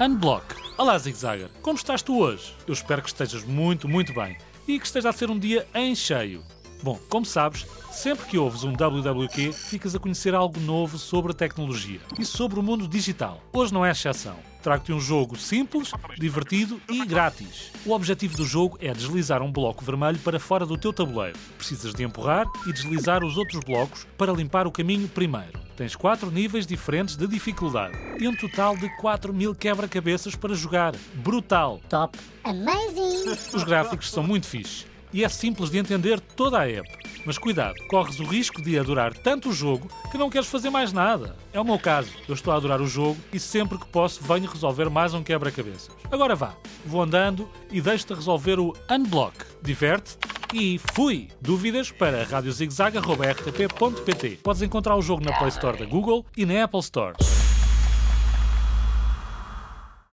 Unblock. Olá, Zig Zagger. Como estás tu hoje? Eu espero que estejas muito, muito bem e que esteja a ser um dia em cheio. Bom, como sabes, sempre que ouves um WWQ, ficas a conhecer algo novo sobre a tecnologia e sobre o mundo digital. Hoje não é exceção. Trago-te um jogo simples, divertido e grátis. O objetivo do jogo é deslizar um bloco vermelho para fora do teu tabuleiro. Precisas de empurrar e deslizar os outros blocos para limpar o caminho primeiro. Tens quatro níveis diferentes de dificuldade e um total de 4 mil quebra-cabeças para jogar. Brutal! Top. Amazing. Os gráficos são muito fixes e é simples de entender toda a app. Mas cuidado, corres o risco de adorar tanto o jogo que não queres fazer mais nada. É o meu caso. Eu estou a adorar o jogo e sempre que posso venho resolver mais um quebra-cabeças. Agora vá, vou andando e deixo-te resolver o Unblock. Diverte e fui! Dúvidas para radiozigzag.rtp.pt Podes encontrar o jogo na Play Store da Google e na Apple Store.